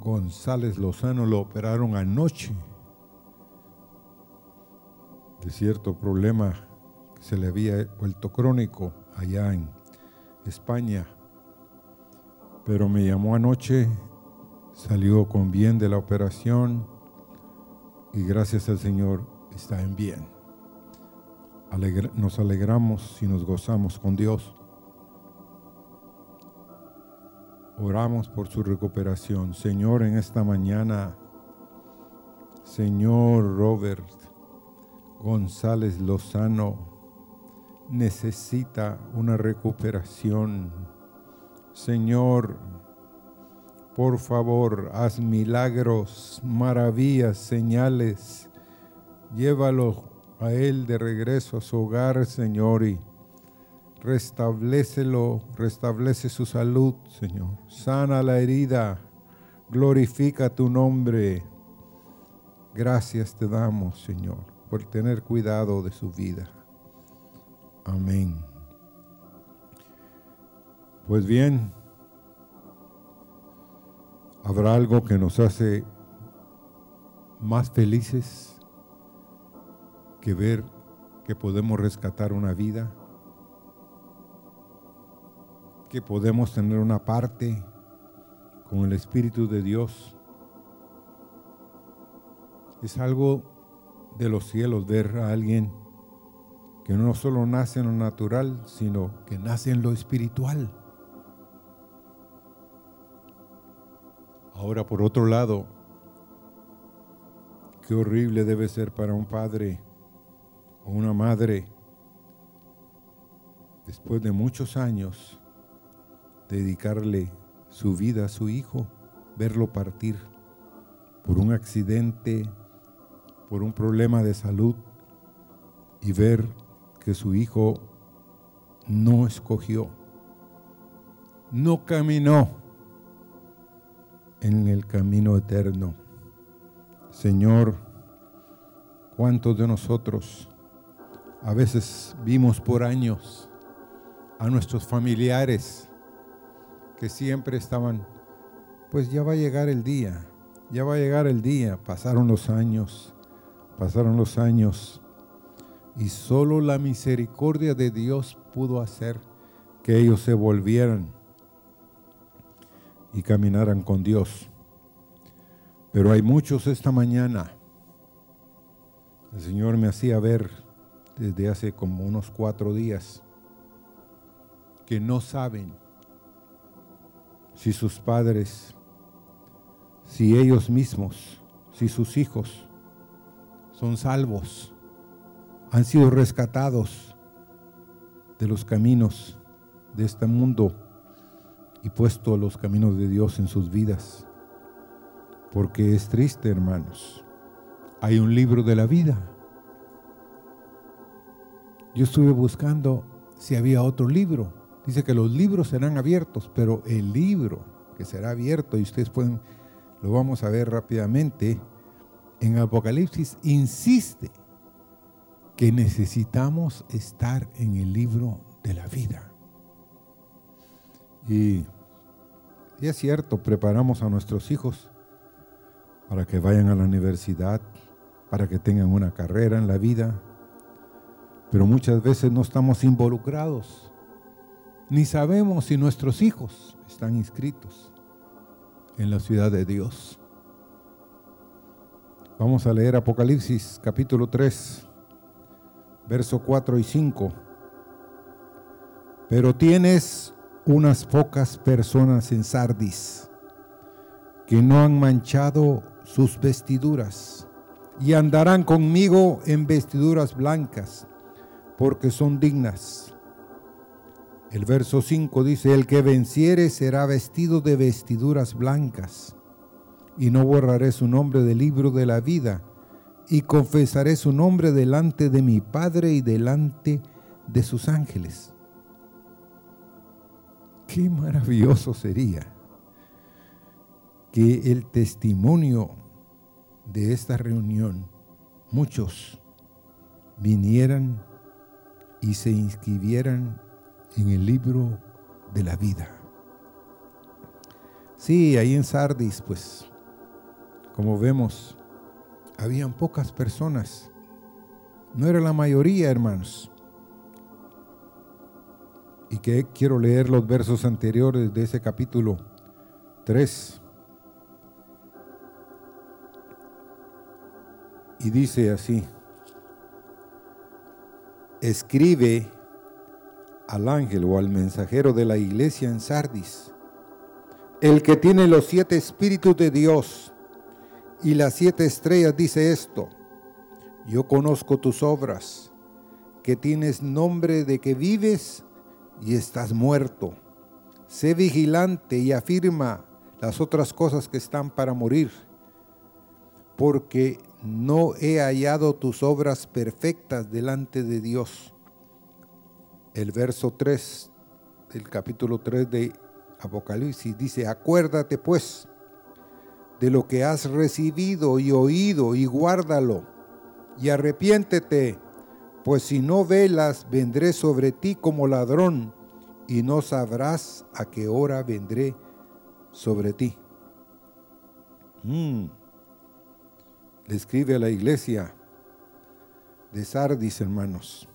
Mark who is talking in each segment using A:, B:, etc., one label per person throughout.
A: González Lozano lo operaron anoche de cierto problema que se le había vuelto crónico allá en España. Pero me llamó anoche, salió con bien de la operación y gracias al Señor está en bien. nos alegramos y nos gozamos con Dios. Oramos por su recuperación. Señor, en esta mañana, Señor Robert González Lozano necesita una recuperación. Señor, por favor, haz milagros, maravillas, señales. Llévalo a él de regreso a su hogar, Señor, y restablecelo, restablece su salud, Señor. Sana la herida, glorifica tu nombre. Gracias te damos, Señor, por tener cuidado de su vida. Amén. Pues bien, ¿habrá algo que nos hace más felices que ver que podemos rescatar una vida? Que podemos tener una parte con el Espíritu de Dios. Es algo de los cielos ver a alguien que no solo nace en lo natural, sino que nace en lo espiritual. Ahora, por otro lado, qué horrible debe ser para un padre o una madre después de muchos años dedicarle su vida a su hijo, verlo partir por un accidente, por un problema de salud y ver que su hijo no escogió, no caminó en el camino eterno. Señor, ¿cuántos de nosotros a veces vimos por años a nuestros familiares que siempre estaban, pues ya va a llegar el día, ya va a llegar el día. Pasaron los años, pasaron los años y solo la misericordia de Dios pudo hacer que ellos se volvieran y caminaran con Dios. Pero hay muchos esta mañana. El Señor me hacía ver desde hace como unos cuatro días que no saben si sus padres, si ellos mismos, si sus hijos son salvos, han sido rescatados de los caminos de este mundo y puesto los caminos de Dios en sus vidas. Porque es triste, hermanos. Hay un libro de la vida. Yo estuve buscando si había otro libro Dice que los libros serán abiertos, pero el libro que será abierto, y ustedes pueden, lo vamos a ver rápidamente, en Apocalipsis insiste que necesitamos estar en el libro de la vida. Y, y es cierto, preparamos a nuestros hijos para que vayan a la universidad, para que tengan una carrera en la vida, pero muchas veces no estamos involucrados ni sabemos si nuestros hijos están inscritos en la ciudad de Dios. Vamos a leer Apocalipsis capítulo 3, verso 4 y 5. Pero tienes unas pocas personas en Sardis que no han manchado sus vestiduras y andarán conmigo en vestiduras blancas porque son dignas. El verso 5 dice, el que venciere será vestido de vestiduras blancas, y no borraré su nombre del libro de la vida, y confesaré su nombre delante de mi Padre y delante de sus ángeles. Qué maravilloso sería que el testimonio de esta reunión, muchos vinieran y se inscribieran en el libro de la vida. Sí, ahí en Sardis, pues como vemos, habían pocas personas. No era la mayoría, hermanos. Y que quiero leer los versos anteriores de ese capítulo 3. Y dice así, escribe al ángel o al mensajero de la iglesia en Sardis, el que tiene los siete espíritus de Dios y las siete estrellas, dice esto, yo conozco tus obras, que tienes nombre de que vives y estás muerto. Sé vigilante y afirma las otras cosas que están para morir, porque no he hallado tus obras perfectas delante de Dios. El verso 3 del capítulo 3 de Apocalipsis dice, acuérdate pues de lo que has recibido y oído y guárdalo y arrepiéntete, pues si no velas, vendré sobre ti como ladrón y no sabrás a qué hora vendré sobre ti. Mm. Le escribe a la iglesia de Sardis, hermanos.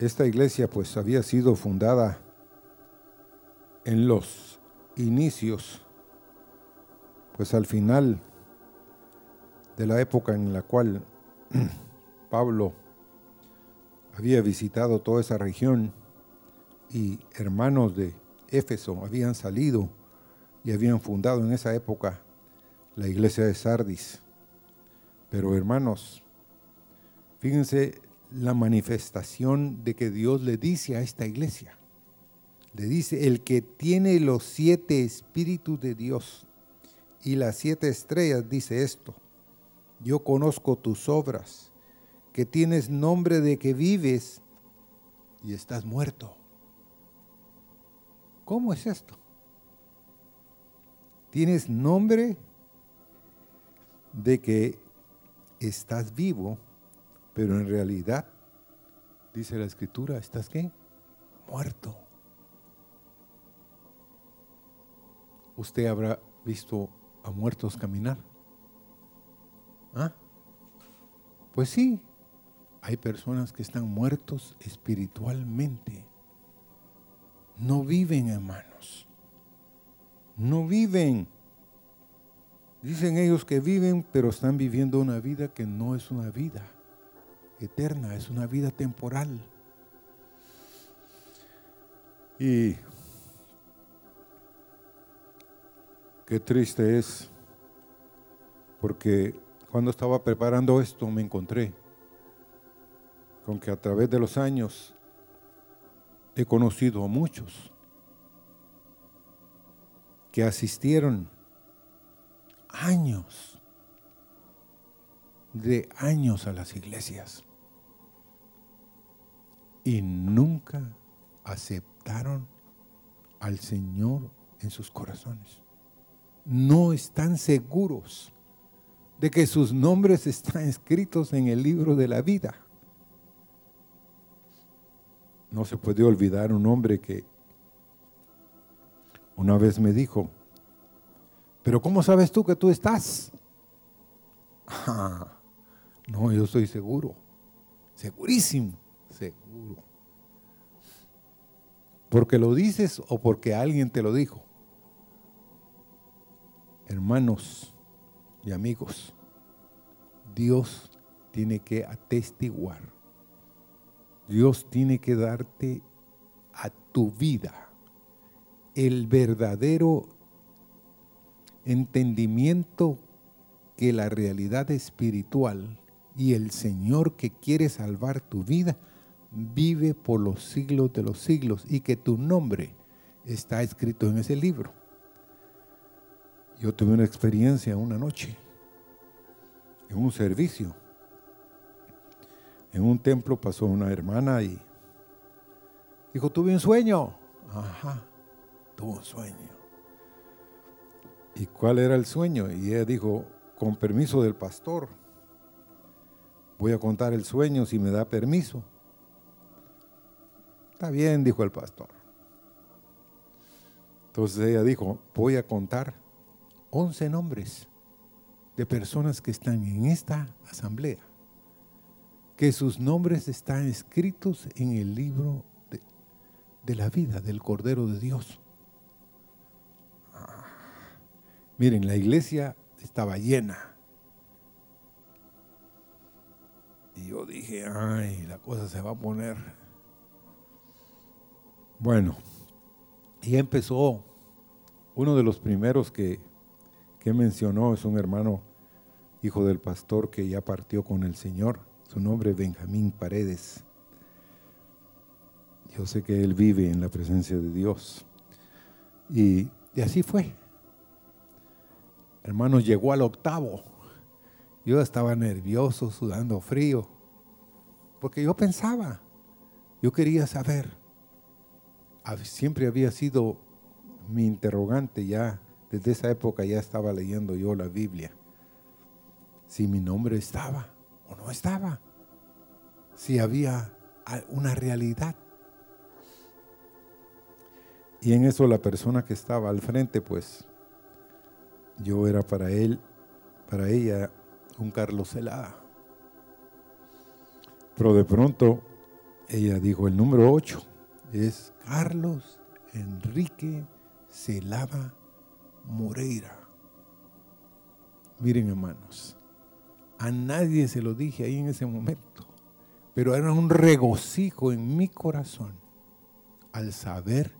A: Esta iglesia pues había sido fundada en los inicios, pues al final de la época en la cual Pablo había visitado toda esa región y hermanos de Éfeso habían salido y habían fundado en esa época la iglesia de Sardis. Pero hermanos, fíjense la manifestación de que Dios le dice a esta iglesia. Le dice, el que tiene los siete espíritus de Dios y las siete estrellas, dice esto, yo conozco tus obras, que tienes nombre de que vives y estás muerto. ¿Cómo es esto? Tienes nombre de que estás vivo, pero en realidad, dice la escritura, ¿estás qué? Muerto. Usted habrá visto a muertos caminar. ¿Ah? Pues sí, hay personas que están muertos espiritualmente. No viven, hermanos. No viven. Dicen ellos que viven, pero están viviendo una vida que no es una vida eterna, es una vida temporal. Y qué triste es, porque cuando estaba preparando esto me encontré con que a través de los años he conocido a muchos que asistieron años, de años a las iglesias y nunca aceptaron al Señor en sus corazones. No están seguros de que sus nombres están escritos en el libro de la vida. No se puede olvidar un hombre que una vez me dijo, pero ¿cómo sabes tú que tú estás? no, yo estoy seguro, segurísimo, seguro. ¿Porque lo dices o porque alguien te lo dijo? Hermanos y amigos, Dios tiene que atestiguar. Dios tiene que darte a tu vida el verdadero entendimiento que la realidad espiritual y el Señor que quiere salvar tu vida vive por los siglos de los siglos y que tu nombre está escrito en ese libro. Yo tuve una experiencia una noche en un servicio. En un templo pasó una hermana y dijo, tuve un sueño. Ajá, tuvo un sueño. ¿Y cuál era el sueño? Y ella dijo, con permiso del pastor, voy a contar el sueño si me da permiso. Está bien, dijo el pastor. Entonces ella dijo, voy a contar 11 nombres de personas que están en esta asamblea, que sus nombres están escritos en el libro de, la vida del Cordero de Dios. Miren, la iglesia estaba llena. Y yo dije, ay, la cosa se va a poner. Bueno, y empezó uno de los primeros que, que mencionó, es un hermano hijo del pastor que ya partió con el Señor. Su nombre es Benjamín Paredes. Yo sé que él vive en la presencia de Dios. Y, y así fue. Hermano, llegó al octavo. Yo estaba nervioso, sudando frío, porque yo pensaba, yo quería saber. Siempre había sido mi interrogante ya, desde esa época ya estaba leyendo yo la Biblia si mi nombre estaba o no estaba, si había una realidad. Y en eso la persona que estaba al frente, pues yo era para él, para ella, un Carlos Celada. Pero de pronto ella dijo, el número 8 es Carlos Enrique Celada Moreira. Miren hermanos, a nadie se lo dije ahí en ese momento, pero era un regocijo en mi corazón al saber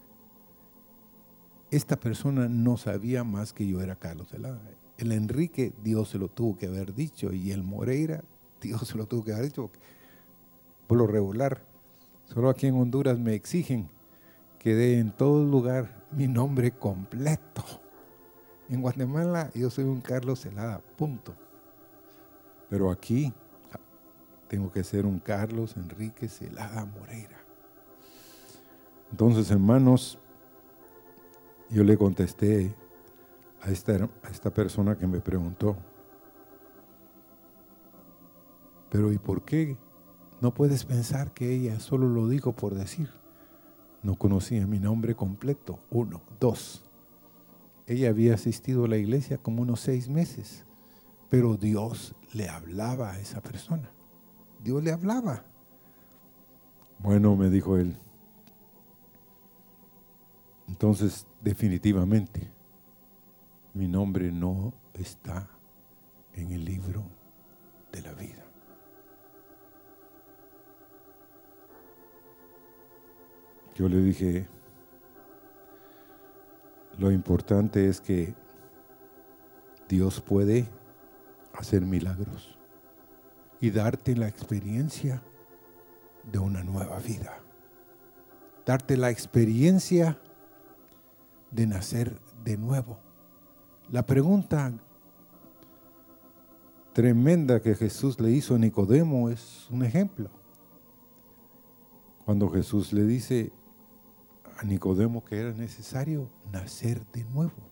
A: esta persona no sabía más que yo era Carlos Celada. El Enrique, Dios se lo tuvo que haber dicho, y el Moreira, Dios se lo tuvo que haber dicho. Por lo regular, solo aquí en Honduras me exigen que dé en todo lugar mi nombre completo. En Guatemala yo soy un Carlos Celada, punto. Pero aquí tengo que ser un Carlos Enrique Celada Moreira. Entonces, hermanos, yo le contesté a esta, a esta persona que me preguntó, pero ¿y por qué no puedes pensar que ella solo lo dijo por decir? No conocía mi nombre completo. Uno. Dos. Ella había asistido a la iglesia como unos seis meses, pero Dios le hablaba a esa persona. Dios le hablaba. Bueno, me dijo él. Entonces, definitivamente, mi nombre no está en el libro de la vida. Yo le dije, lo importante es que Dios puede hacer milagros y darte la experiencia de una nueva vida. Darte la experiencia de nacer de nuevo. La pregunta tremenda que Jesús le hizo a Nicodemo es un ejemplo. Cuando Jesús le dice a Nicodemo que era necesario nacer de nuevo.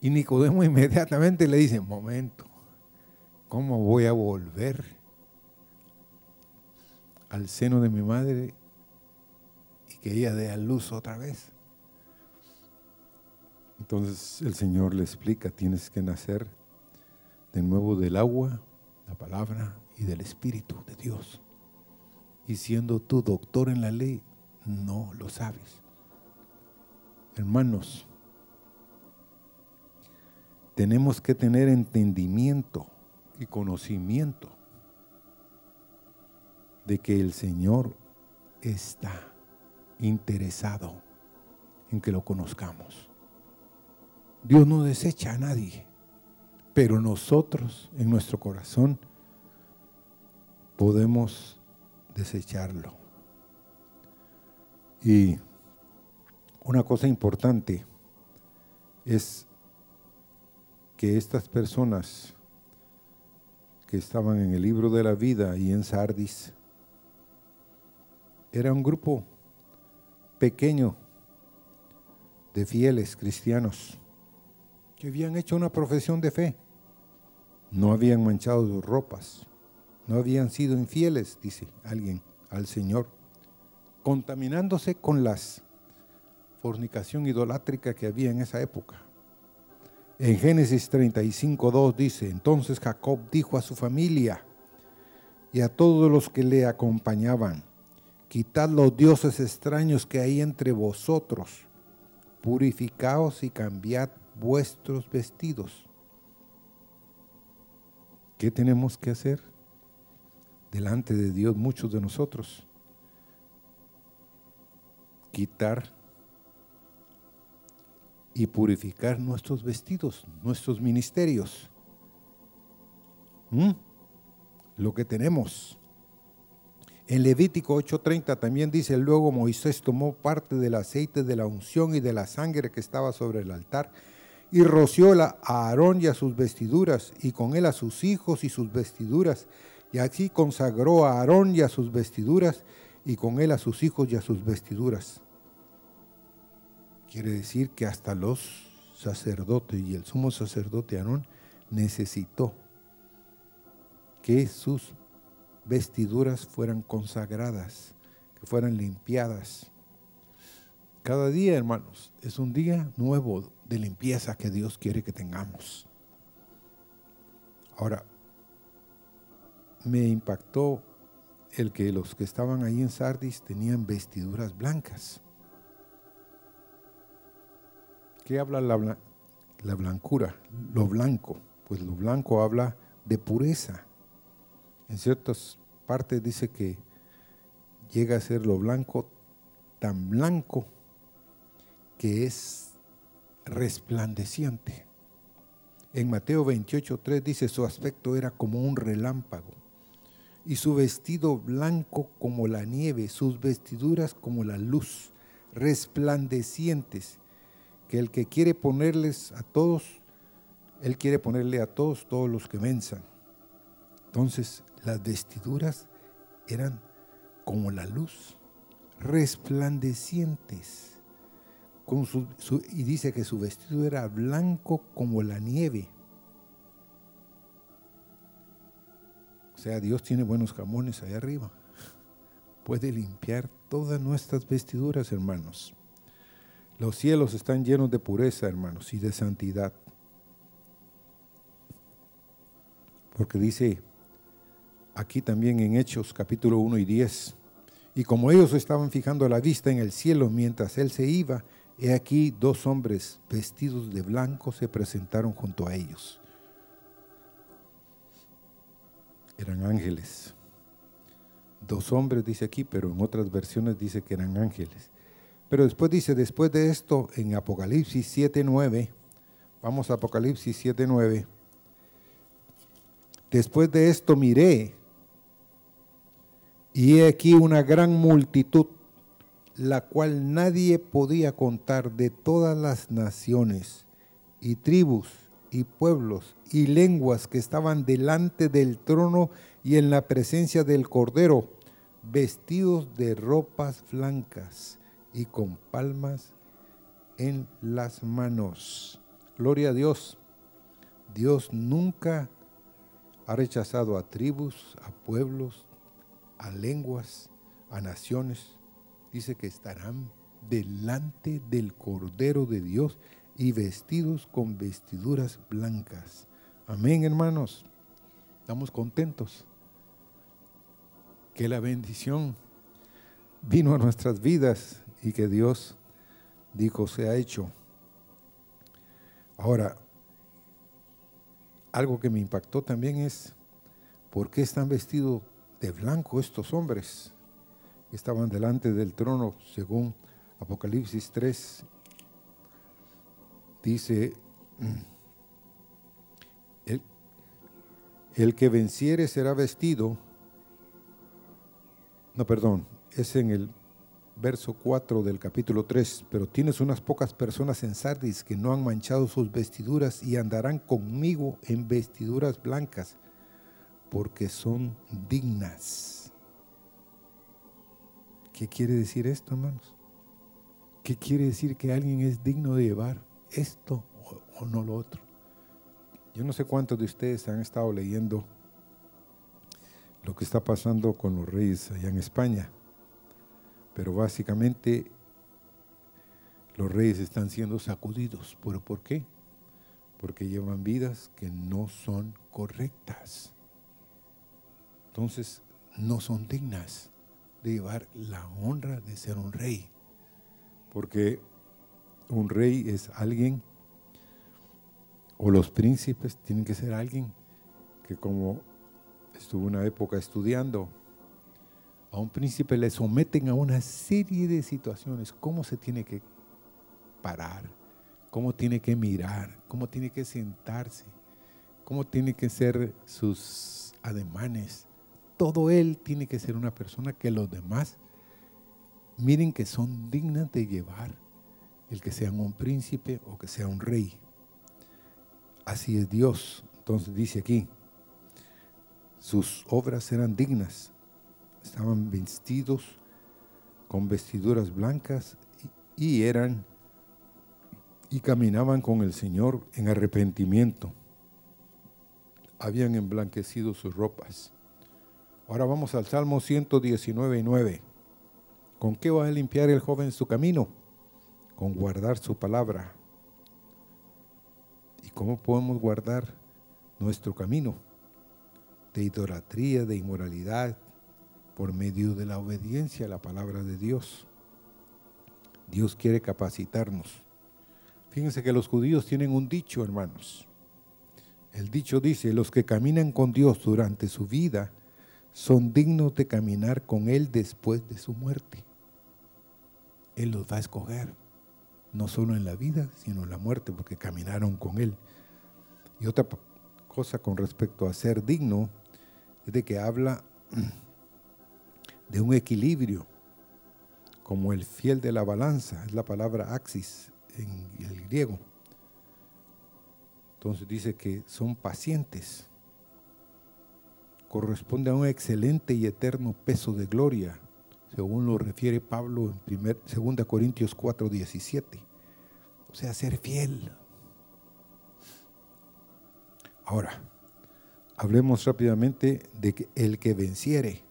A: Y Nicodemo inmediatamente le dice, momento, ¿cómo voy a volver al seno de mi madre y que ella dé a luz otra vez? Entonces el Señor le explica, tienes que nacer de nuevo del agua, la palabra y del Espíritu de Dios. Y siendo tú doctor en la ley, no lo sabes. Hermanos, tenemos que tener entendimiento y conocimiento de que el Señor está interesado en que lo conozcamos. Dios no desecha a nadie, pero nosotros en nuestro corazón podemos desecharlo. Y una cosa importante es que estas personas que estaban en el libro de la vida y en Sardis, era un grupo pequeño de fieles cristianos que habían hecho una profesión de fe. No habían manchado sus ropas, no habían sido infieles, dice alguien, al Señor, contaminándose con las fornicación idolátrica que había en esa época En Génesis 35.2 dice, entonces Jacob dijo a su familia y a todos los que le acompañaban, quitad los dioses extraños que hay entre vosotros, purificaos y cambiad vuestros vestidos. ¿Qué tenemos que hacer? Delante de Dios muchos de nosotros. Quitar y purificar nuestros vestidos, nuestros ministerios. ¿Mm? Lo que tenemos. En Levítico 8:30 también dice, luego Moisés tomó parte del aceite de la unción y de la sangre que estaba sobre el altar y roció a Aarón y a sus vestiduras y con él a sus hijos y sus vestiduras. Y así consagró a Aarón y a sus vestiduras y con él a sus hijos y a sus vestiduras. Quiere decir que hasta los sacerdotes y el sumo sacerdote Aarón necesitó que sus vestiduras fueran consagradas, que fueran limpiadas. Cada día, hermanos, es un día nuevo de limpieza que Dios quiere que tengamos. Ahora, me impactó el que los que estaban ahí en Sardis tenían vestiduras blancas. ¿Qué habla la, la blancura? Lo blanco. Pues lo blanco habla de pureza. En ciertas partes dice que llega a ser lo blanco tan blanco que es resplandeciente. En Mateo 28.3 dice, su aspecto era como un relámpago y su vestido blanco como la nieve, sus vestiduras como la luz, resplandecientes que el que quiere ponerles a todos, Él quiere ponerle a todos, todos los que venzan. Entonces, las vestiduras eran como la luz, resplandecientes. Con su, y dice que su vestido era blanco como la nieve. Sea, Dios tiene buenos jamones ahí arriba. Puede limpiar todas nuestras vestiduras, hermanos. Los cielos están llenos de pureza, hermanos, y de santidad. Porque dice aquí también en Hechos capítulo 1 y 10, y como ellos estaban fijando la vista en el cielo mientras él se iba, he aquí dos hombres vestidos de blanco se presentaron junto a ellos. Eran ángeles. Dos hombres dice aquí, pero en otras versiones dice que eran ángeles. Pero después dice, después de esto, en Apocalipsis 7.9, vamos a Apocalipsis 7.9, después de esto miré, y he aquí una gran multitud, la cual nadie podía contar de todas las naciones y tribus y pueblos y lenguas que estaban delante del trono y en la presencia del Cordero, vestidos de ropas blancas y con palmas en las manos. Gloria a Dios. Dios nunca ha rechazado a tribus, a pueblos, a lenguas, a naciones. Dice que estarán delante del Cordero de Dios y vestidos con vestiduras blancas. Amén, hermanos. Estamos contentos que la bendición vino a nuestras vidas y que Dios dijo se ha hecho. Ahora, algo que me impactó también es por qué están vestidos de blanco estos hombres que estaban delante del trono, según Apocalipsis 3. Dice, el, el que venciere será vestido, no, perdón, es en el verso 4 del capítulo 3, pero tienes unas pocas personas en Sardis que no han manchado sus vestiduras y andarán conmigo en vestiduras blancas, porque son dignas. ¿Qué quiere decir esto, hermanos? ¿Qué quiere decir que alguien es digno de llevar esto o, no lo otro? Yo no sé cuántos de ustedes han estado leyendo lo que está pasando con los reyes allá en España pero básicamente los reyes están siendo sacudidos. ¿Pero por qué? porque llevan vidas que no son correctas. Entonces, no son dignas de llevar la honra de ser un rey, porque un rey es alguien, o los príncipes tienen que ser alguien que como estuvo una época estudiando, a un príncipe le someten a una serie de situaciones, cómo se tiene que parar, cómo tiene que mirar, cómo tiene que sentarse, cómo tiene que ser sus ademanes. Todo él tiene que ser una persona que los demás miren que son dignas de llevar el que sean un príncipe o que sea un rey. Así es Dios. Entonces dice aquí, sus obras eran dignas, estaban vestidos con vestiduras blancas y eran y caminaban con el Señor en arrepentimiento. Habían emblanquecido sus ropas. Ahora vamos al Salmo 119, 9. ¿Con qué va a limpiar el joven su camino? Con guardar su palabra. ¿Y cómo podemos guardar nuestro camino? De idolatría, de inmoralidad, por medio de la obediencia a la palabra de Dios. Dios quiere capacitarnos Fíjense que los judíos tienen un dicho, hermanos. El dicho dice, los que caminan con Dios durante su vida son dignos de caminar con Él después de su muerte. Él los va a escoger, no solo en la vida, sino en la muerte, porque caminaron con Él. Y otra cosa con respecto a ser digno es de que habla de un equilibrio, como el fiel de la balanza, es la palabra axis, en el griego. Entonces dice que son pacientes. Corresponde a un excelente y eterno peso de gloria, según lo refiere Pablo en 2 Corintios 4, 17. O sea, ser fiel. Ahora, hablemos rápidamente de que el que venciere.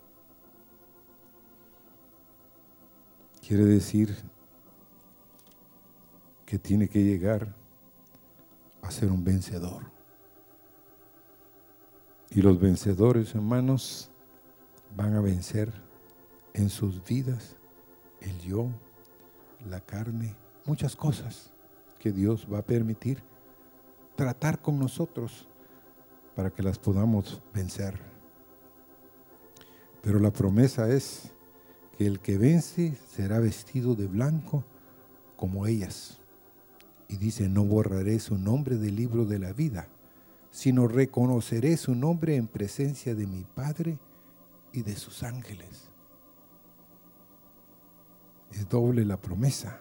A: Quiere decir que tiene que llegar a ser un vencedor. Y los vencedores, hermanos, van a vencer en sus vidas el yo, la carne, muchas cosas que Dios va a permitir tratar con nosotros para que las podamos vencer. Pero la promesa es que el que vence será vestido de blanco como ellas. Y dice, no borraré su nombre del libro de la vida, sino reconoceré su nombre en presencia de mi Padre y de sus ángeles. Es doble la promesa.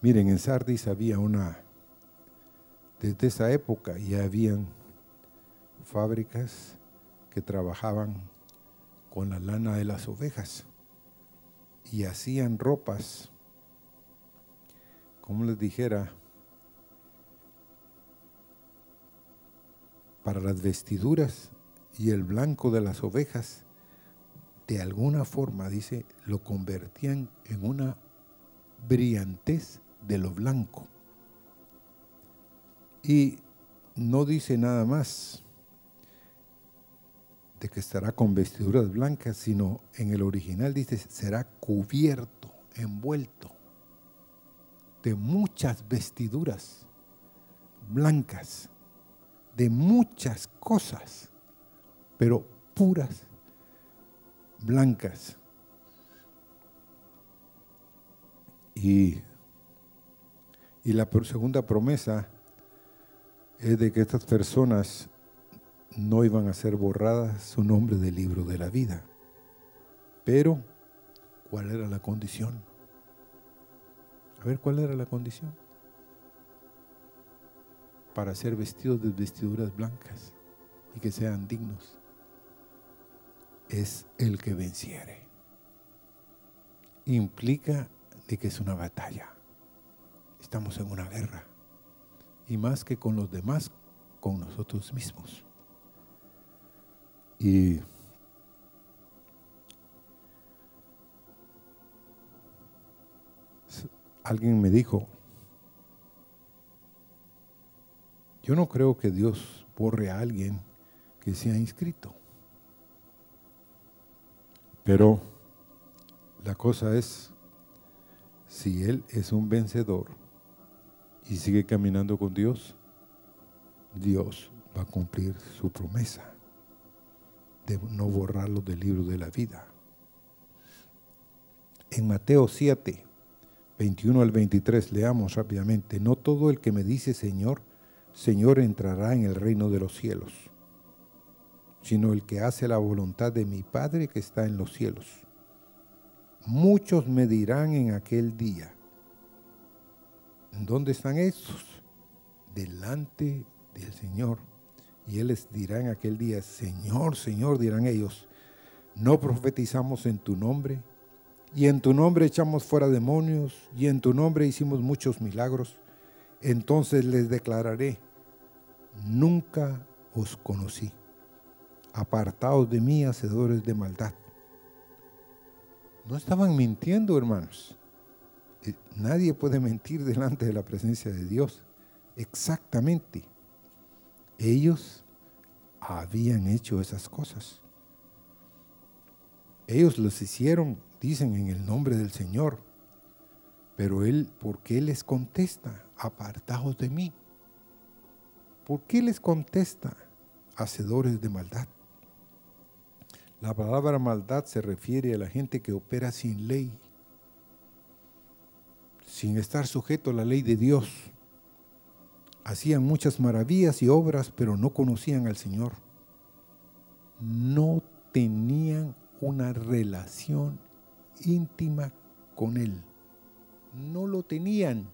A: Miren, en Sardis había una, desde esa época ya habían fábricas que trabajaban con la lana de las ovejas y hacían ropas como les dijera, para las vestiduras y el blanco de las ovejas, de alguna forma, dice, lo convertían en una brillantez de lo blanco. Y no dice nada más de que estará con vestiduras blancas, sino en el original dice, será cubierto, envuelto de muchas vestiduras blancas, de muchas cosas, pero puras blancas. Y, y la segunda promesa es de que estas personas no iban a ser borradas su nombre del libro de la vida. Pero, ¿cuál era la condición? A ver, ¿cuál era la condición? Para ser vestidos de vestiduras blancas y que sean dignos. Es el que venciere. Implica de que es una batalla. Estamos en una guerra. Y más que con los demás, con nosotros mismos. Y alguien me dijo, Yo no creo que Dios borre a alguien que se ha inscrito. Pero la cosa es, si él es un vencedor y sigue caminando con Dios, Dios va a cumplir su promesa de no borrarlo del libro de la vida. En Mateo 7, 21 al 23, leamos rápidamente, no todo el que me dice Señor, Señor entrará en el reino de los cielos, sino el que hace la voluntad de mi Padre que está en los cielos. Muchos me dirán en aquel día, ¿dónde están estos? Delante del Señor. Y Él les dirá en aquel día, Señor, Señor, dirán ellos, ¿no profetizamos en tu nombre? Y en tu nombre echamos fuera demonios, y en tu nombre hicimos muchos milagros. Entonces les declararé, nunca os conocí. Apartaos de mí, hacedores de maldad. No estaban mintiendo, hermanos. Eh, nadie puede mentir delante de la presencia de Dios. Exactamente. Ellos habían hecho esas cosas. Ellos los hicieron, dicen, en el nombre del Señor. Pero Él, ¿por qué les contesta? Apartaos de mí. ¿Por qué les contesta? Hacedores de maldad. La palabra maldad se refiere a la gente que opera sin ley, sin estar sujeto a la ley de Dios. Hacían muchas maravillas y obras, pero no conocían al Señor. No tenían una relación íntima con Él. No lo tenían.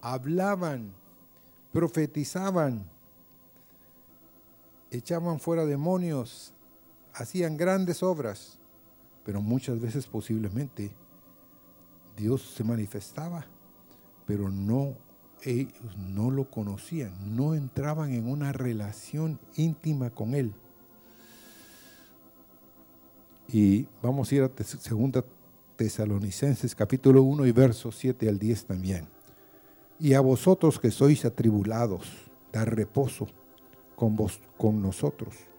A: Hablaban, profetizaban, echaban fuera demonios, hacían grandes obras, pero muchas veces posiblemente Dios se manifestaba, pero no ellos no lo conocían, no entraban en una relación íntima con Él. Y vamos a ir a 2 Tesalonicenses capítulo 1 y versos 7 al 10 también. Y a vosotros que sois atribulados, dar reposo con, vos, con nosotros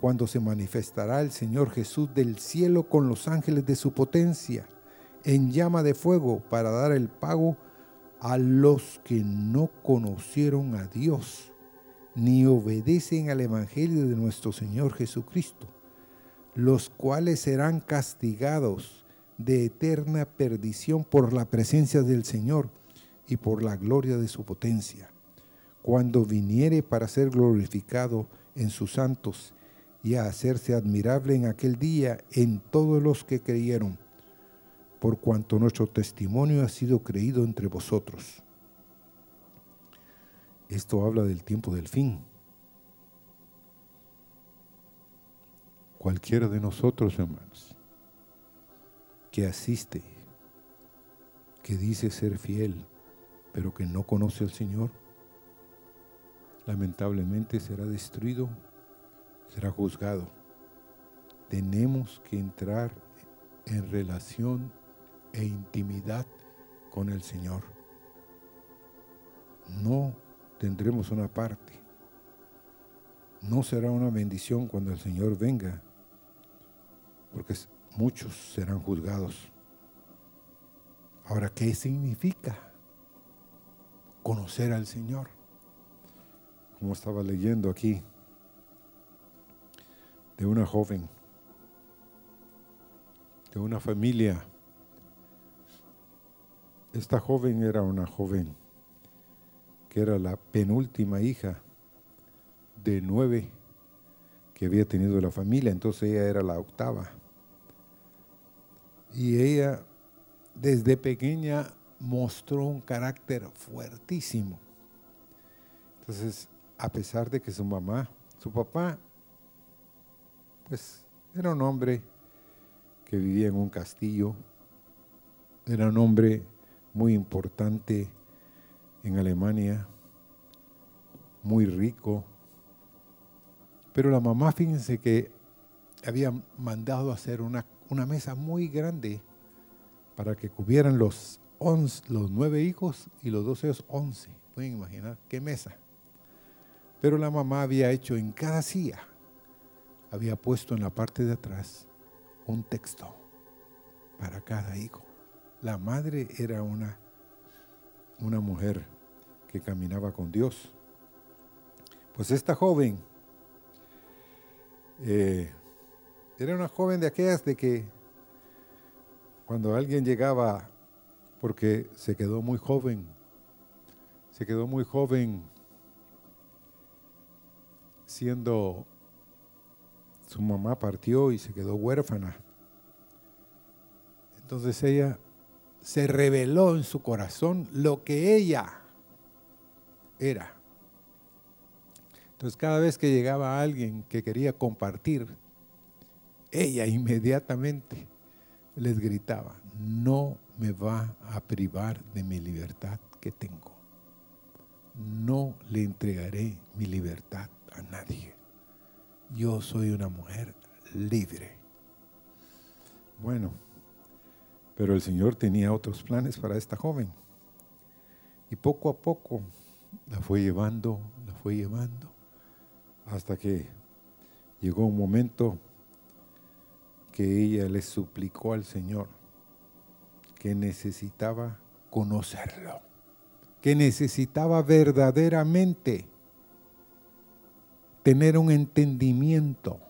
A: cuando se manifestará el Señor Jesús del cielo con los ángeles de su potencia, en llama de fuego, para dar el pago a los que no conocieron a Dios, ni obedecen al Evangelio de nuestro Señor Jesucristo, los cuales serán castigados de eterna perdición por la presencia del Señor y por la gloria de su potencia, cuando viniere para ser glorificado en sus santos y a hacerse admirable en aquel día en todos los que creyeron, por cuanto nuestro testimonio ha sido creído entre vosotros. Esto habla del tiempo del fin. Cualquiera de nosotros, hermanos, que asiste, que dice ser fiel, pero que no conoce al Señor, lamentablemente será destruido será juzgado. Tenemos que entrar en relación e intimidad con el Señor. No tendremos una parte. No será una bendición cuando el Señor venga, porque muchos serán juzgados. Ahora, ¿qué significa conocer al Señor? Como estaba leyendo aquí, de una joven, de una familia. Esta joven era una joven que era la penúltima hija de nueve que había tenido la familia, entonces ella era la octava. Y ella desde pequeña mostró un carácter fuertísimo. Entonces, a pesar de que su mamá, su papá pues era un hombre que vivía en un castillo, era un hombre muy importante en Alemania, muy rico, pero la mamá, fíjense que había mandado hacer una, una mesa muy grande para que cubieran los, once, los nueve hijos y los dos hijos once. Pueden imaginar qué mesa Pero la mamá había hecho en cada silla, había puesto en la parte de atrás un texto para cada hijo. La madre era una, una mujer que caminaba con Dios. Pues esta joven eh, era una joven de aquellas de que cuando alguien llegaba, porque se quedó muy joven, se quedó muy joven siendo su mamá partió y se quedó huérfana. Entonces ella se reveló en su corazón lo que ella era. Entonces cada vez que llegaba alguien que quería compartir, ella inmediatamente les gritaba, no me va a privar de mi libertad que tengo. No le entregaré mi libertad a nadie. Yo soy una mujer libre. Bueno, pero el Señor tenía otros planes para esta joven. Y poco a poco la fue llevando, la fue llevando, hasta que llegó un momento que ella le suplicó al Señor que necesitaba conocerlo, que necesitaba verdaderamente tener un entendimiento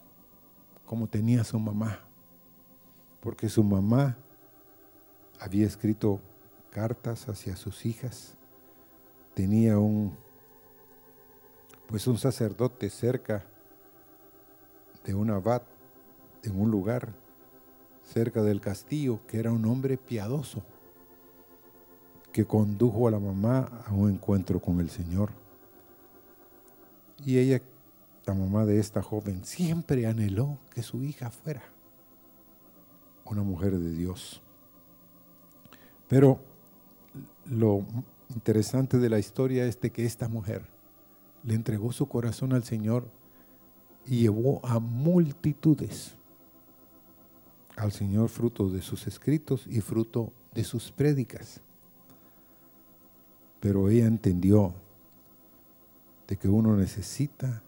A: como tenía su mamá, porque su mamá había escrito cartas hacia sus hijas, tenía un pues un sacerdote cerca de un abad en un lugar cerca del castillo que era un hombre piadoso que condujo a la mamá a un encuentro con el Señor. Y ella la mamá de esta joven siempre anheló que su hija fuera una mujer de Dios. Pero lo interesante de la historia es de que esta mujer le entregó su corazón al Señor y llevó a multitudes al Señor fruto de sus escritos y fruto de sus prédicas. Pero ella entendió de que uno necesita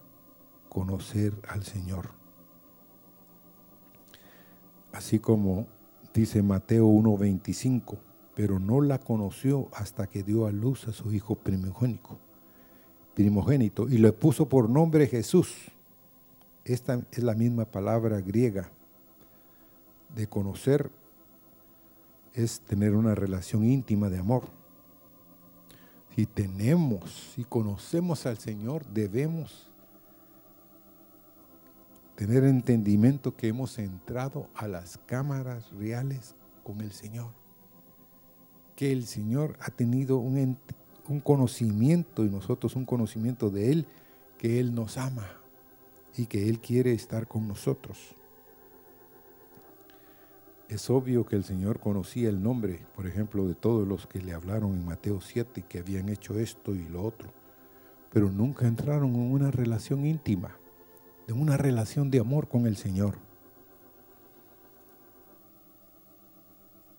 A: conocer al Señor. Así como dice Mateo 1:25, pero no la conoció hasta que dio a luz a su hijo primogénito, primogénito y le puso por nombre Jesús. Esta es la misma palabra griega de conocer es tener una relación íntima de amor. Si tenemos, si conocemos al Señor, debemos tener entendimiento que hemos entrado a las cámaras reales con el Señor. Que el Señor ha tenido un, conocimiento y nosotros un conocimiento de Él, que Él nos ama y que Él quiere estar con nosotros. Es obvio que el Señor conocía el nombre, por ejemplo, de todos los que le hablaron en Mateo 7 que habían hecho esto y lo otro, pero nunca entraron en una relación íntima de una relación de amor con el Señor.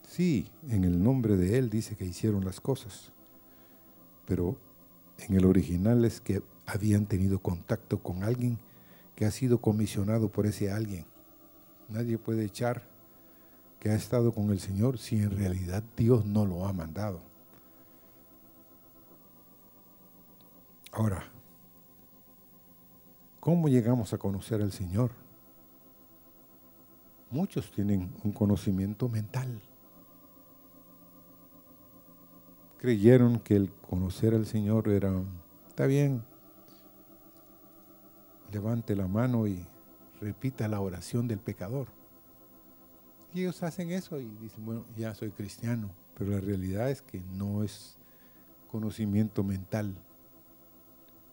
A: Sí, en el nombre de Él dice que hicieron las cosas, pero en el original es que habían tenido contacto con alguien que ha sido comisionado por ese alguien. Nadie puede echar que ha estado con el Señor si en realidad Dios no lo ha mandado. Ahora, ¿Cómo llegamos a conocer al Señor? Muchos tienen un conocimiento mental. Creyeron que el conocer al Señor era, está bien, levante la mano y repita la oración del pecador. Y ellos hacen eso y dicen, bueno, ya soy cristiano, pero la realidad es que no es conocimiento mental,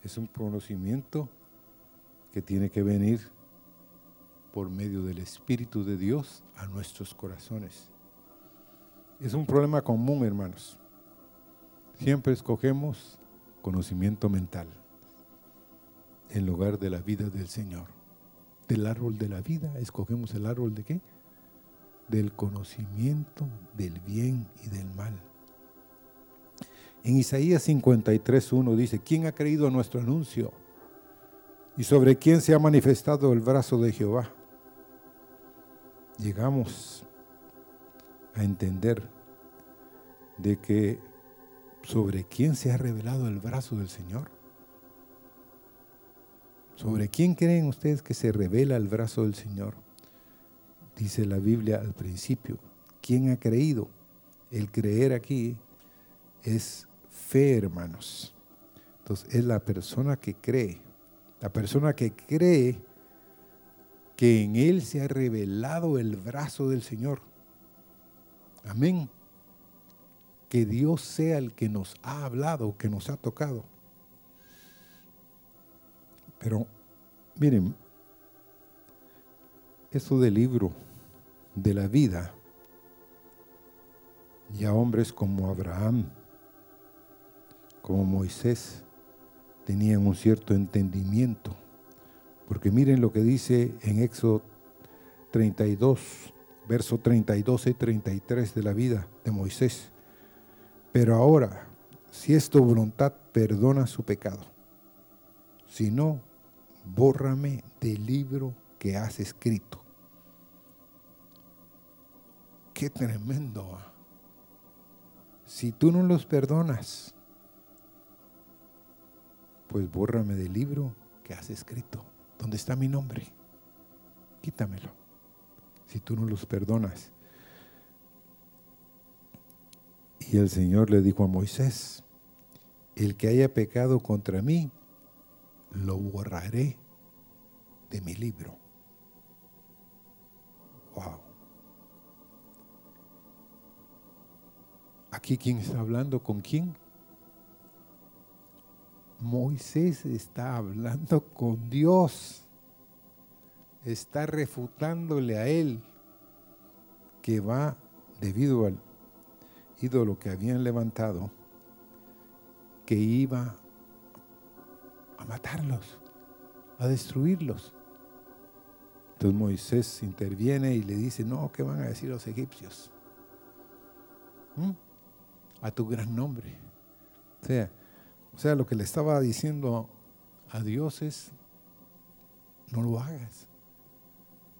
A: es un conocimiento que tiene que venir por medio del Espíritu de Dios a nuestros corazones. Es un problema común, hermanos. Siempre escogemos conocimiento mental en lugar de la vida del Señor. Del árbol de la vida escogemos el árbol de qué? Del conocimiento del bien y del mal. En Isaías 53.1 dice, ¿quién ha creído nuestro anuncio? ¿Y sobre quién se ha manifestado el brazo de Jehová? Llegamos a entender de que sobre quién se ha revelado el brazo del Señor. ¿Sobre quién creen ustedes que se revela el brazo del Señor? Dice la Biblia al principio. ¿Quién ha creído? El creer aquí es fe, hermanos. Entonces es la persona que cree. La persona que cree que en Él se ha revelado el brazo del Señor. Amén. Que Dios sea el que nos ha hablado, que nos ha tocado. Pero miren, eso del libro de la vida, ya hombres como Abraham, como Moisés, tenían un cierto entendimiento. Porque miren lo que dice en Éxodo 32, verso 32 y 33 de la vida de Moisés. Pero ahora, si es tu voluntad, perdona su pecado. Si no, bórrame del libro que has escrito. Qué tremendo. ¿ah? Si tú no los perdonas, pues bórrame del libro que has escrito, donde está mi nombre. Quítamelo, si tú no los perdonas. Y el Señor le dijo a Moisés, el que haya pecado contra mí, lo borraré de mi libro. Wow. Aquí quién está hablando con quién? Moisés está hablando con Dios. Está refutándole a él que va debido al ídolo que habían levantado, que iba a matarlos a destruirlos. Entonces Moisés interviene y le dice, no, ¿qué van a decir los egipcios? ¿Mm? A tu gran nombre. O sea, o sea, lo que le estaba diciendo a Dios es, no lo hagas.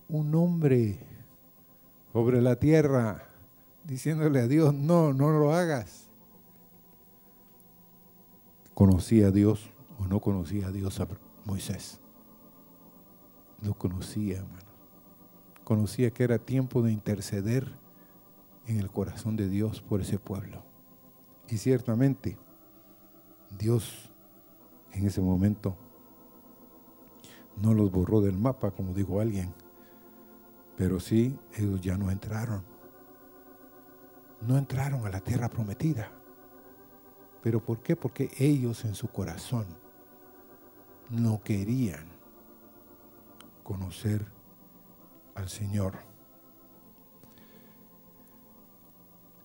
A: Un hombre sobre la tierra diciéndole a Dios, no, no lo hagas. ¿Conocía a Dios o no conocía a Dios a Moisés? Lo conocía, hermano. Conocía que era tiempo de interceder en el corazón de Dios por ese pueblo. Y ciertamente, Dios en ese momento no los borró del mapa, como dijo alguien, pero sí ellos ya no entraron. No entraron a la tierra prometida. ¿Pero por qué? Porque ellos en su corazón no querían conocer al Señor.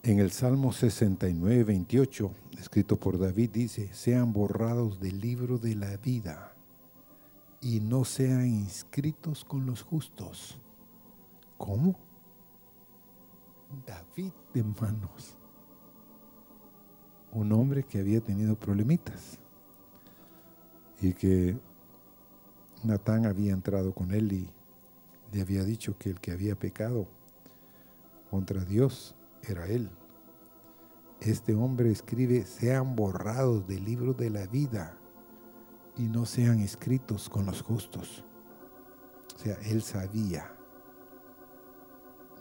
A: En el Salmo 69, 28, escrito por David, dice, sean borrados del libro de la vida y no sean inscritos con los justos. ¿Cómo? David, hermanos, un hombre que había tenido problemitas y que Natán había entrado con él y le había dicho que el que había pecado contra Dios era él. Este hombre escribe, sean borrados del libro de la vida y no sean escritos con los justos. O sea, él sabía.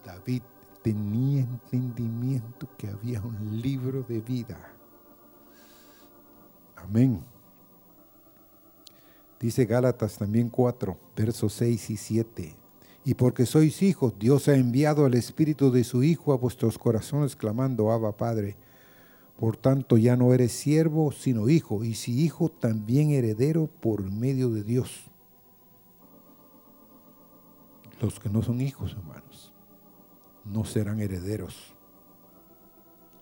A: David tenía entendimiento que había un libro de vida. Amén. Dice Gálatas también 4, versos 6 y 7. Y porque sois hijos, Dios ha enviado al Espíritu de su Hijo a vuestros corazones, clamando, Abba Padre. Por tanto, ya no eres siervo, sino hijo, y si hijo, también heredero por medio de Dios. Los que no son hijos, hermanos, no serán herederos.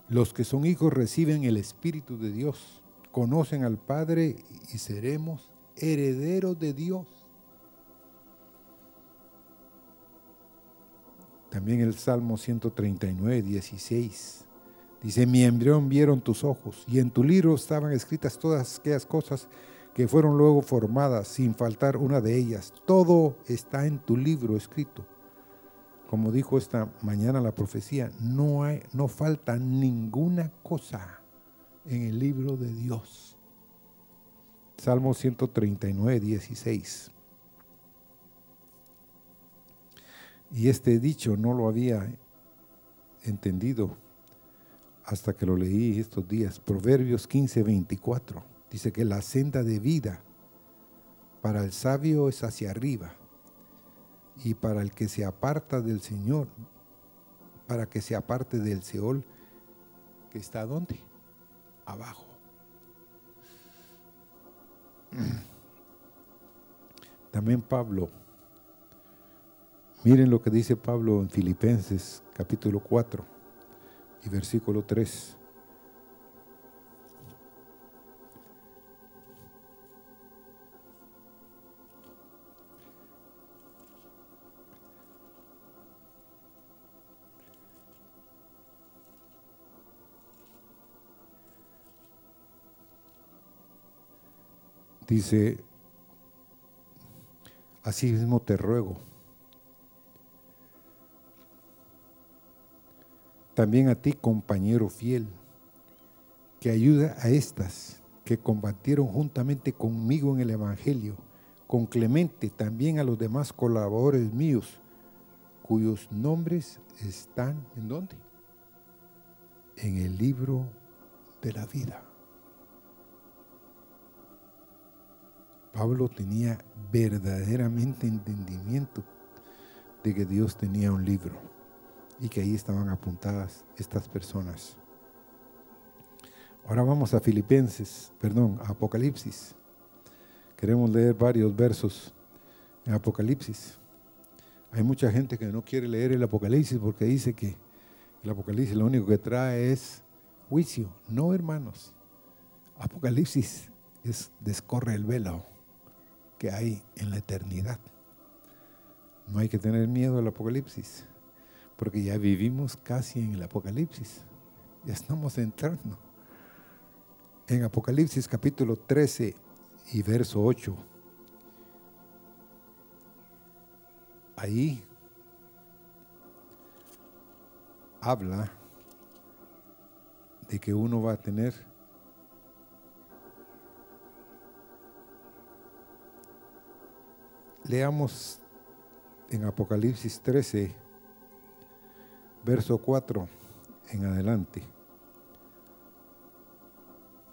A: Los que son hijos reciben el Espíritu de Dios, conocen al Padre y seremos herederos de Dios. También el Salmo 139, 16. Dice, mi embrión vieron tus ojos y en tu libro estaban escritas todas aquellas cosas que fueron luego formadas sin faltar una de ellas. Todo está en tu libro escrito. Como dijo esta mañana la profecía, no, hay, no falta ninguna cosa en el libro de Dios. Salmo 139, 16. Y este dicho no lo había entendido hasta que lo leí estos días. Proverbios 15, 24. Dice que la senda de vida para el sabio es hacia arriba y para el que se aparta del Señor, para que se aparte del Seol, que está donde? Abajo. También Pablo, miren lo que dice Pablo en Filipenses capítulo 4 y versículo 3. Dice, así mismo te ruego. También a ti, compañero fiel, que ayuda a estas que combatieron juntamente conmigo en el Evangelio, con Clemente, también a los demás colaboradores míos, cuyos nombres están en dónde? En el libro de la vida. Pablo tenía verdaderamente entendimiento de que Dios tenía un libro y que ahí estaban apuntadas estas personas. Ahora vamos a Filipenses, perdón, a Apocalipsis. Queremos leer varios versos en Apocalipsis. Hay mucha gente que no quiere leer el Apocalipsis porque dice que el Apocalipsis lo único que trae es juicio. No, hermanos. Apocalipsis es descorre el velo que hay en la eternidad. No hay que tener miedo al apocalipsis, porque ya vivimos casi en el apocalipsis. Ya estamos entrando. En Apocalipsis capítulo 13 y verso 8. Ahí habla de que uno va a tener Leamos en Apocalipsis 13, verso 4 en adelante,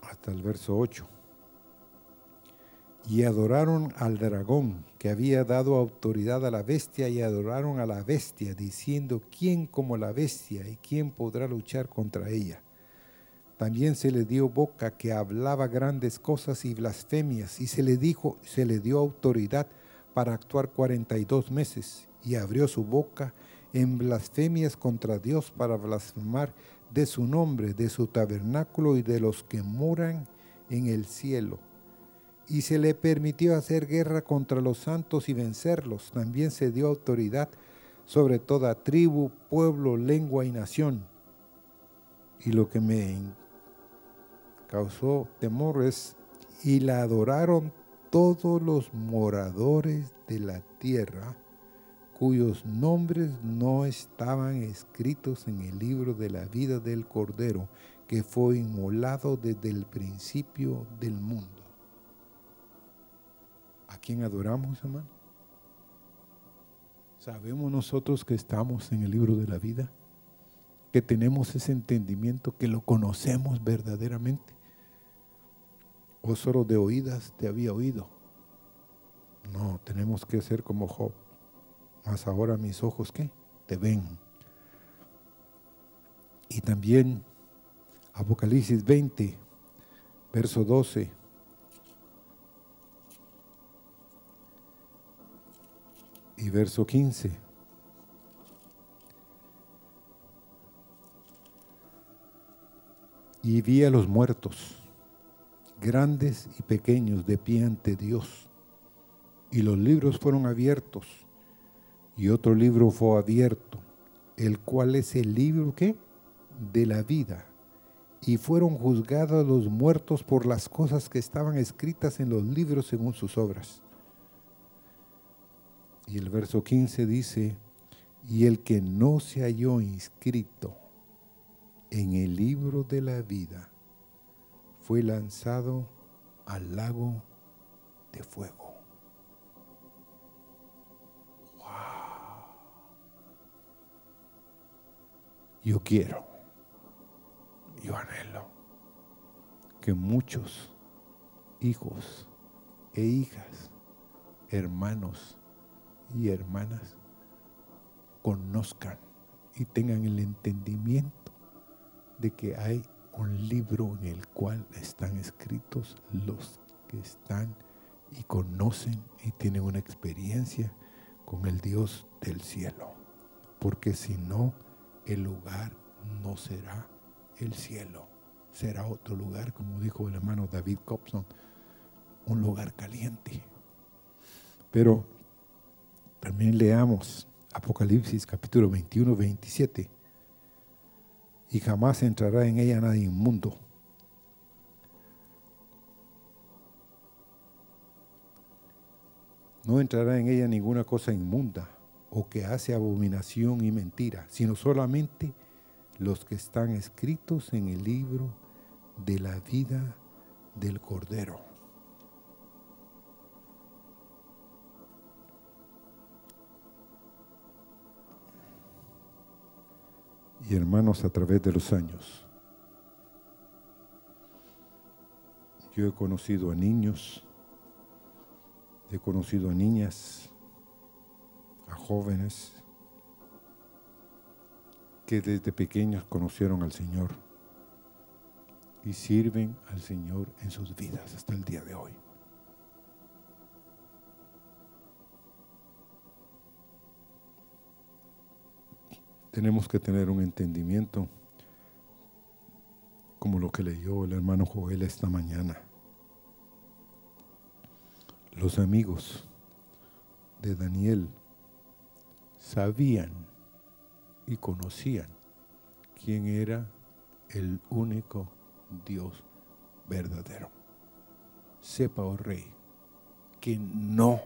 A: hasta el verso 8. Y adoraron al dragón que había dado autoridad a la bestia y adoraron a la bestia, diciendo, ¿quién como la bestia y quién podrá luchar contra ella? También se le dio boca que hablaba grandes cosas y blasfemias, y se le dijo, se le dio autoridad para actuar 42 meses y abrió su boca en blasfemias contra Dios para blasfemar de su nombre, de su tabernáculo y de los que moran en el cielo. Y se le permitió hacer guerra contra los santos y vencerlos. También se dio autoridad sobre toda tribu, pueblo, lengua y nación. Y lo que me causó temor es, y la adoraron todos los moradores de la tierra cuyos nombres no estaban escritos en el libro de la vida del Cordero que fue inmolado desde el principio del mundo. ¿A quién adoramos, hermano? ¿Sabemos nosotros que estamos en el libro de la vida? ¿Que tenemos ese entendimiento, que lo conocemos verdaderamente? o solo de oídas te había oído. No, tenemos que ser como Job. Mas ahora mis ojos, ¿qué? Te ven. Y también Apocalipsis 20, verso 12. Y verso 15. Y vi a los muertos grandes y pequeños, de pie ante Dios. Y los libros fueron abiertos. Y otro libro fue abierto, el cual es el libro de la vida. y fueron juzgados los muertos por las cosas que estaban escritas en los libros según sus obras. Y el verso 15 dice, y el que no se halló inscrito en el libro de la vida fue lanzado al lago de fuego. Yo quiero, yo anhelo que muchos hijos e hijas, hermanos y hermanas conozcan y tengan el entendimiento de que hay un libro en el cual están escritos los que están y conocen y tienen una experiencia con el Dios del cielo. Porque si no, el lugar no será el cielo, será otro lugar, como dijo el hermano David Cobson, un lugar caliente. Pero también leamos Apocalipsis capítulo 21, 27 y jamás entrará en ella nadie inmundo. No entrará en ella ninguna cosa inmunda o que hace abominación y mentira, sino solamente los que están escritos en el libro de la vida del Cordero. y hermanos a través de los años. Yo he conocido a niños, he conocido a niñas, a jóvenes que desde pequeños conocieron al Señor y sirven al Señor en sus vidas hasta el día de hoy. tenemos que tener un entendimiento como lo que leyó el hermano Joel esta mañana. Los amigos de Daniel sabían y conocían quién era el único Dios verdadero. Sepa, oh rey, que no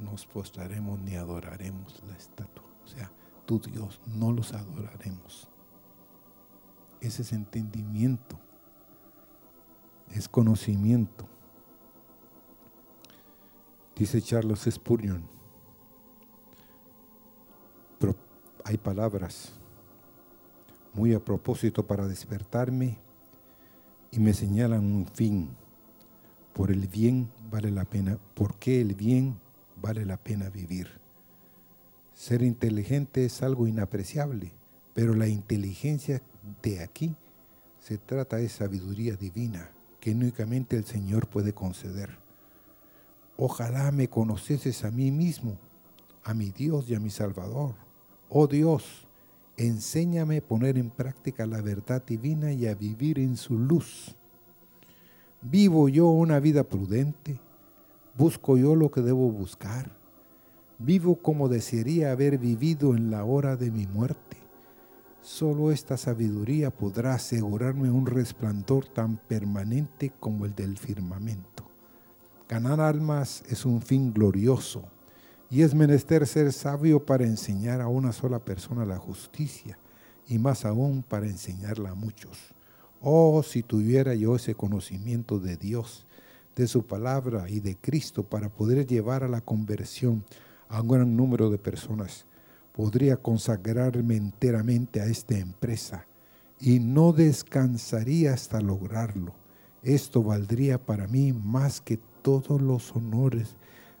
A: nos postraremos ni adoraremos la estatua. O sea, tu Dios, no los adoraremos. Ese es entendimiento, es conocimiento. Dice Charles Spurgeon, hay palabras muy a propósito para despertarme y me señalan un fin. Por el bien vale la pena, porque el bien vale la pena vivir. Ser inteligente es algo inapreciable, pero la inteligencia de aquí se trata de sabiduría divina que únicamente el Señor puede conceder. Ojalá me conoceses a mí mismo, a mi Dios y a mi Salvador. Oh Dios, enséñame a poner en práctica la verdad divina y a vivir en su luz. ¿Vivo yo una vida prudente? ¿Busco yo lo que debo buscar? Vivo como desearía haber vivido en la hora de mi muerte. Solo esta sabiduría podrá asegurarme un resplandor tan permanente como el del firmamento. Ganar almas es un fin glorioso y es menester ser sabio para enseñar a una sola persona la justicia y más aún para enseñarla a muchos. Oh, si tuviera yo ese conocimiento de Dios, de su palabra y de Cristo para poder llevar a la conversión a un gran número de personas. Podría consagrarme enteramente a esta empresa y no descansaría hasta lograrlo. Esto valdría para mí más que todos los honores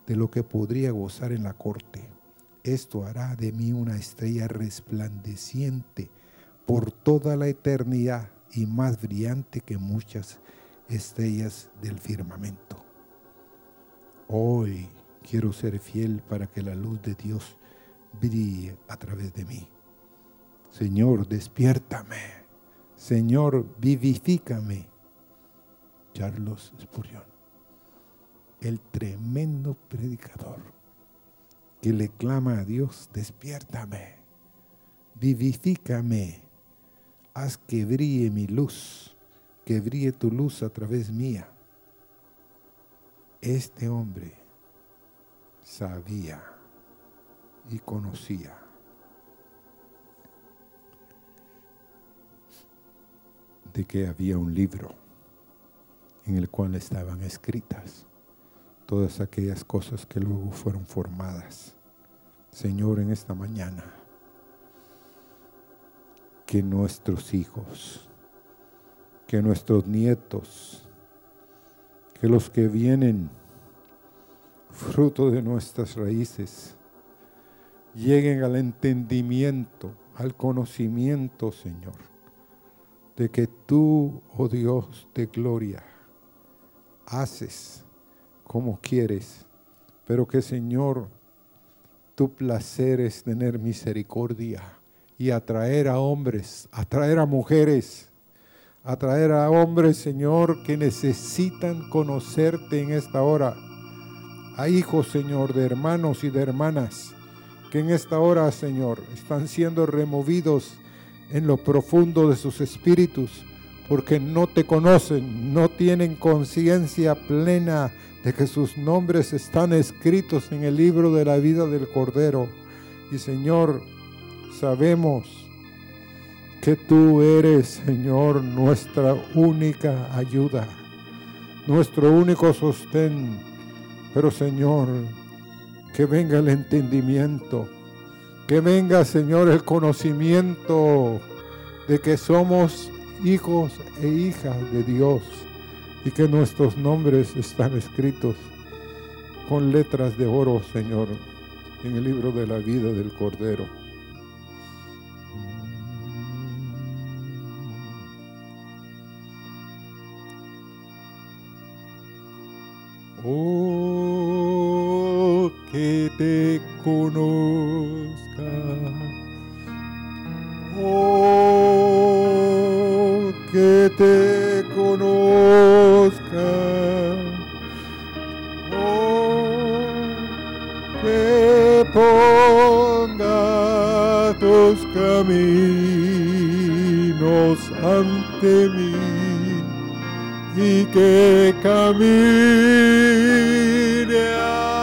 A: de lo que podría gozar en la corte. Esto hará de mí una estrella resplandeciente por toda la eternidad y más brillante que muchas estrellas del firmamento. Hoy Quiero ser fiel para que la luz de Dios brille a través de mí. Señor, despiértame. Señor, vivifícame. Carlos Spurgeon, el tremendo predicador que le clama a Dios, despiértame, vivifícame, haz que brille mi luz que brille tu luz a través mía. Este hombre sabía y conocía. de que había un libro en el cual estaban escritas todas aquellas cosas que luego fueron formadas. Señor, en esta mañana, que nuestros hijos, que nuestros nietos, que los que vienen fruto de nuestras raíces, lleguen al entendimiento, al conocimiento, Señor, de que tú, oh Dios de gloria, haces como quieres, pero que Señor, tu placer es tener misericordia y atraer a hombres, atraer a mujeres, atraer a hombres, Señor, que necesitan conocerte en esta hora. A hijos, Señor, de hermanos y de hermanas que en esta hora, Señor, están siendo removidos en lo profundo de sus espíritus porque no te conocen, no tienen conciencia plena de que sus nombres están escritos en el libro de la vida del Cordero. Y Señor, sabemos que tú eres, Señor, nuestra única ayuda, nuestro único sostén. Pero Señor, que venga el entendimiento, que venga, Señor, el conocimiento de que somos hijos e hijas de Dios y que nuestros nombres están escritos con letras de oro, Señor, en el libro de la vida del Cordero. Oh, que te conozca. Que te conozca. Oh, que ponga tus caminos ante mí y que camine a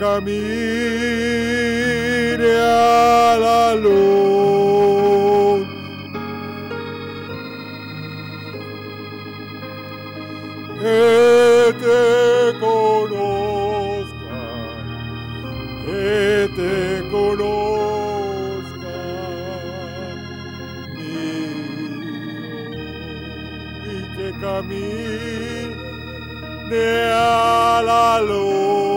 A: camine a la luz. Que te conozca, que te conozca, Dios, y que camine a la luz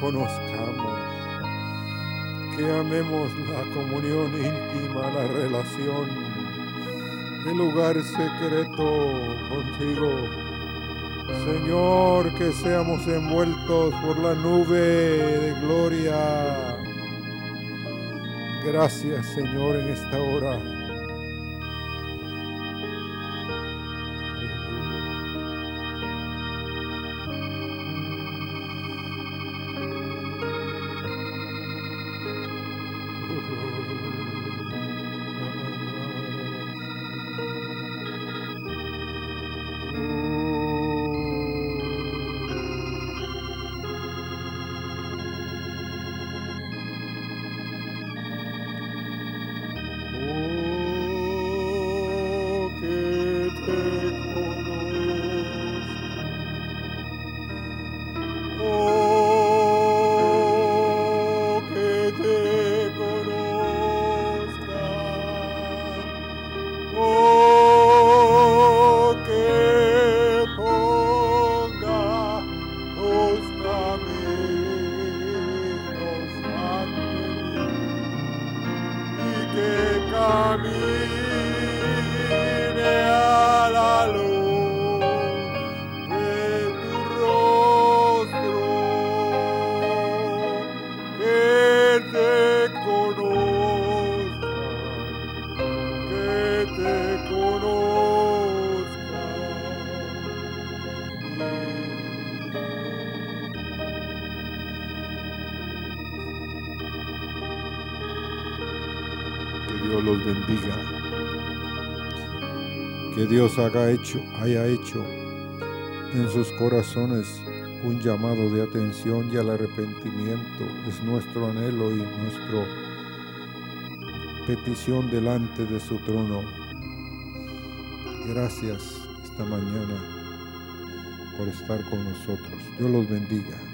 A: conozcamos, que amemos la comunión íntima, la relación, el lugar secreto contigo Señor, que seamos envueltos por la nube de gloria. Gracias, Señor, en esta hora. Haga hecho, haya hecho en sus corazones un llamado de atención y al arrepentimiento. Es nuestro anhelo y nuestra petición delante de su trono. Gracias esta mañana por estar con nosotros. Dios los bendiga.